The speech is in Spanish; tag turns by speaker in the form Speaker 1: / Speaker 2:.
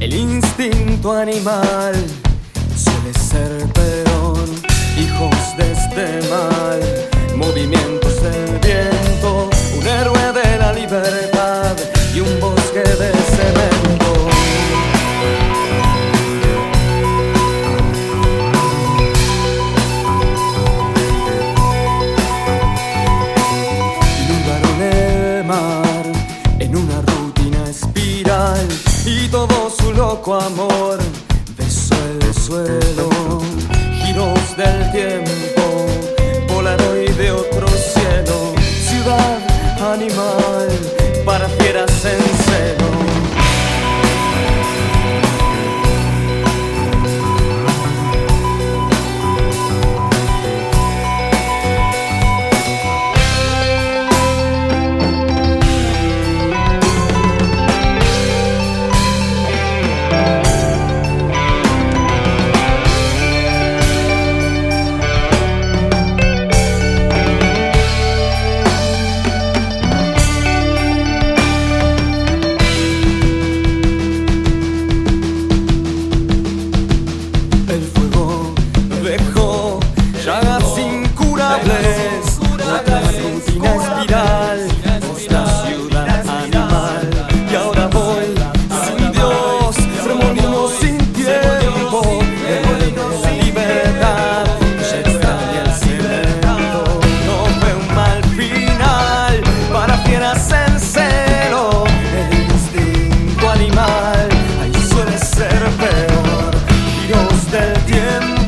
Speaker 1: El instinto animal suele ser perón, hijos de este mal, movimientos del bien. loco amor beso el suelo, giros del tiempo, volar hoy de otro cielo, ciudad animal. del tiempo.